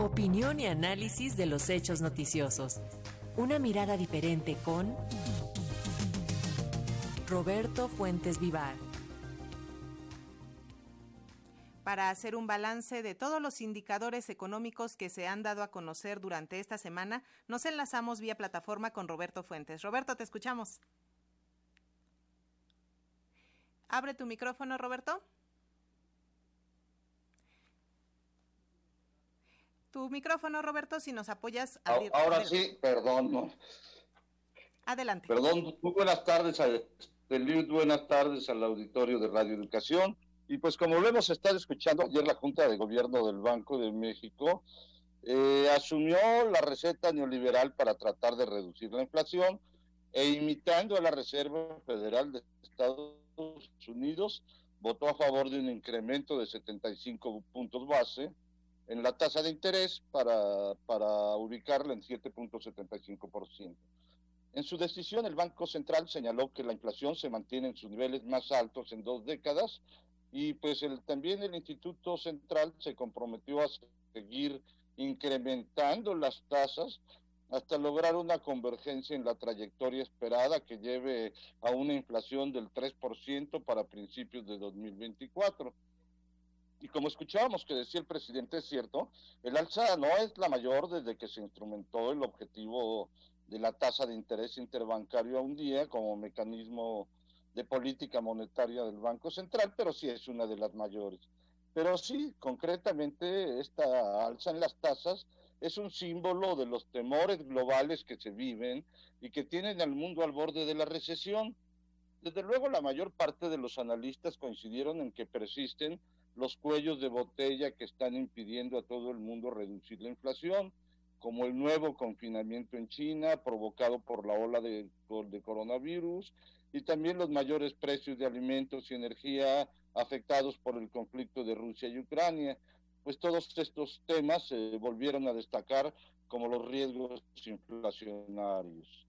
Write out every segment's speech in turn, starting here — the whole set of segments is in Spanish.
Opinión y análisis de los hechos noticiosos. Una mirada diferente con Roberto Fuentes Vivar. Para hacer un balance de todos los indicadores económicos que se han dado a conocer durante esta semana, nos enlazamos vía plataforma con Roberto Fuentes. Roberto, te escuchamos. Abre tu micrófono, Roberto. Tu micrófono, Roberto, si nos apoyas. A abrir, Ahora sí, perdón. Adelante. Perdón, muy buenas tardes, a, buenas tardes al auditorio de Radio Educación. Y pues como lo hemos estado escuchando, ayer la Junta de Gobierno del Banco de México eh, asumió la receta neoliberal para tratar de reducir la inflación e imitando a la Reserva Federal de Estados Unidos, votó a favor de un incremento de 75 puntos base en la tasa de interés para, para ubicarla en 7.75%. En su decisión, el Banco Central señaló que la inflación se mantiene en sus niveles más altos en dos décadas y pues el, también el Instituto Central se comprometió a seguir incrementando las tasas hasta lograr una convergencia en la trayectoria esperada que lleve a una inflación del 3% para principios de 2024 y como escuchábamos que decía el presidente, es cierto, el alza no es la mayor desde que se instrumentó el objetivo de la tasa de interés interbancario a un día como mecanismo de política monetaria del Banco Central, pero sí es una de las mayores. Pero sí, concretamente, esta alza en las tasas es un símbolo de los temores globales que se viven y que tienen al mundo al borde de la recesión. Desde luego, la mayor parte de los analistas coincidieron en que persisten los cuellos de botella que están impidiendo a todo el mundo reducir la inflación, como el nuevo confinamiento en China provocado por la ola de, coronavirus y también los mayores precios de alimentos y energía afectados por el conflicto de Rusia y Ucrania. Pues todos estos temas se volvieron a destacar como los riesgos inflacionarios.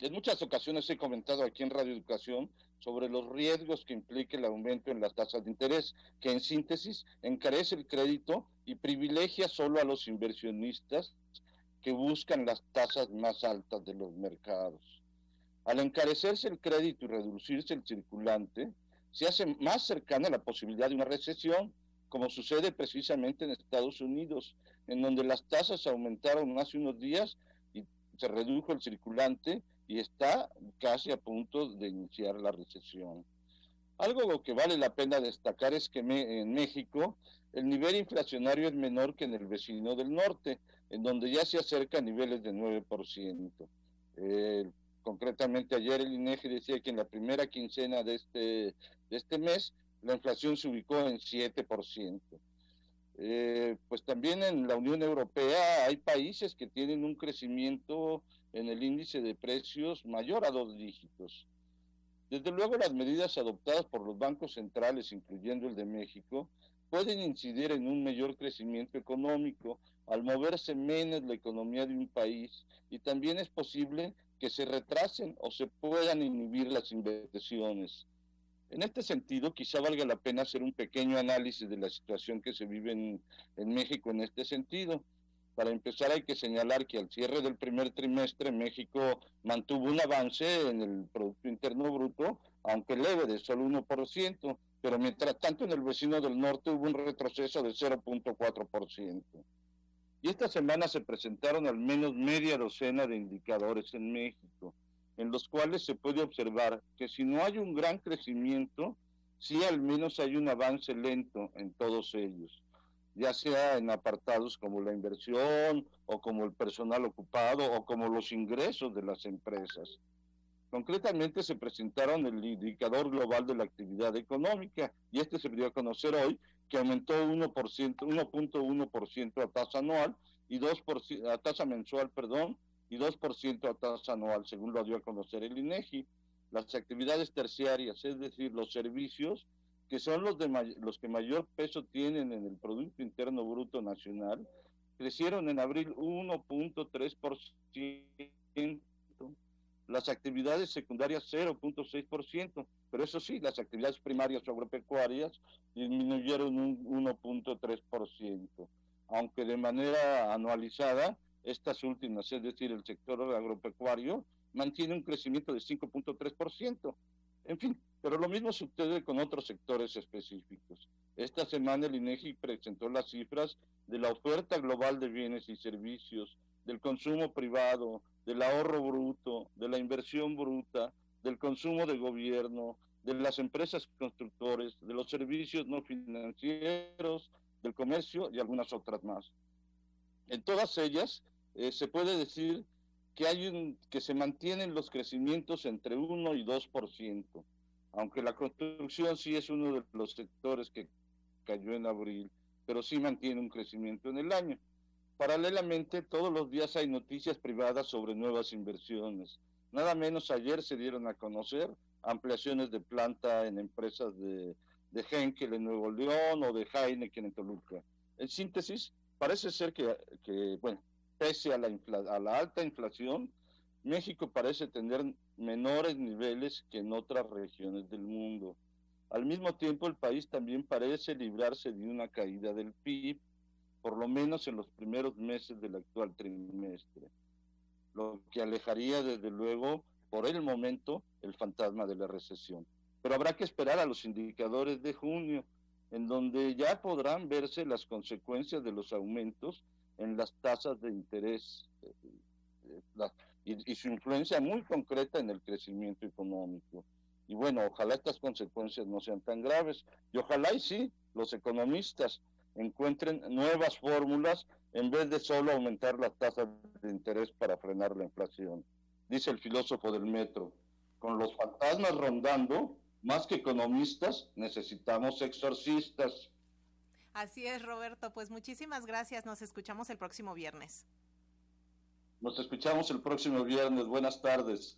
En muchas ocasiones he comentado aquí en Radio Educación sobre los riesgos que implica el aumento en las tasas de interés, que en síntesis encarece el crédito y privilegia solo a los inversionistas que buscan las tasas más altas de los mercados. Al encarecerse el crédito y reducirse el circulante, se hace más cercana la posibilidad de una recesión, como sucede precisamente en Estados Unidos, en donde las tasas aumentaron hace unos días y se redujo el circulante y está casi a punto de iniciar la recesión. Algo que vale la pena destacar es que en México el nivel inflacionario es menor que en el vecino del norte, en donde ya se acerca a niveles de 9%. Eh, concretamente ayer el INEGI decía que en la primera quincena de este, de este mes la inflación se ubicó en 7%. Eh, pues también en la Unión Europea hay países que tienen un crecimiento en el índice de precios mayor a dos dígitos. Desde luego las medidas adoptadas por los bancos centrales, incluyendo el de México, pueden incidir en un mayor crecimiento económico al moverse menos la economía de un país y también es posible que se retrasen o se puedan inhibir las inversiones. En este sentido, quizá valga la pena hacer un pequeño análisis de la situación que se vive en, México en este sentido. Para empezar, hay que señalar que al cierre del primer trimestre México mantuvo un avance en el Producto Interno Bruto, aunque leve, de solo 1%, pero mientras tanto en el vecino del norte hubo un retroceso de 0.4%. Y esta semana se presentaron al menos media docena de indicadores en México en los cuales se puede observar que si no hay un gran crecimiento, sí al menos hay un avance lento en todos ellos, ya sea en apartados como la inversión o como el personal ocupado o como los ingresos de las empresas. Concretamente se presentaron el indicador global de la actividad económica y este se dio a conocer hoy que aumentó 1%, 1.1% a tasa anual y 2% a tasa mensual, perdón, y 2% a tasa anual, según lo dio a conocer el INEGI. Las actividades terciarias, es decir, los servicios, que son los, de los que mayor peso tienen en el Producto Interno Bruto Nacional, crecieron en abril 1.3%, las actividades secundarias 0.6%, pero eso sí, las actividades primarias agropecuarias disminuyeron un 1.3%. aunque de manera anualizada, estas últimas, es decir, el sector agropecuario, mantiene un crecimiento de 5.3%. En fin, pero lo mismo sucede con otros sectores específicos. Esta semana el INEGI presentó las cifras de la oferta global de bienes y servicios, del consumo privado, del ahorro bruto, de la inversión bruta, del consumo de gobierno, de las empresas constructores, de los servicios no financieros, del comercio y algunas otras más. En todas ellas eh, se puede decir que, hay un, que se mantienen los crecimientos entre 1 y 2%, aunque la construcción sí es uno de los sectores que cayó en abril, pero sí mantiene un crecimiento en el año. Paralelamente, todos los días hay noticias privadas sobre nuevas inversiones. Nada menos ayer se dieron a conocer ampliaciones de planta en empresas de, de Henkel en Nuevo León o de Heineken en Toluca. En síntesis, parece ser que, bueno, pese a la, a la alta inflación, México parece tener menores niveles que en otras regiones del mundo. Al mismo tiempo, el país también parece librarse de una caída del PIB, por lo menos en los primeros meses del actual trimestre, lo que alejaría desde luego por el momento el fantasma de la recesión. Pero habrá que esperar a los indicadores de junio, en donde ya podrán verse las consecuencias de los aumentos en las tasas de interés eh, eh, y, y, su influencia muy concreta en el crecimiento económico. Y bueno, ojalá estas consecuencias no sean tan graves y ojalá y sí los economistas encuentren nuevas fórmulas en vez de solo aumentar las tasas de interés para frenar la inflación. Dice el filósofo del metro, con los fantasmas rondando, más que economistas, necesitamos exorcistas. Así es, Roberto. Pues muchísimas gracias. Nos escuchamos el próximo viernes. Nos escuchamos el próximo viernes. Buenas tardes.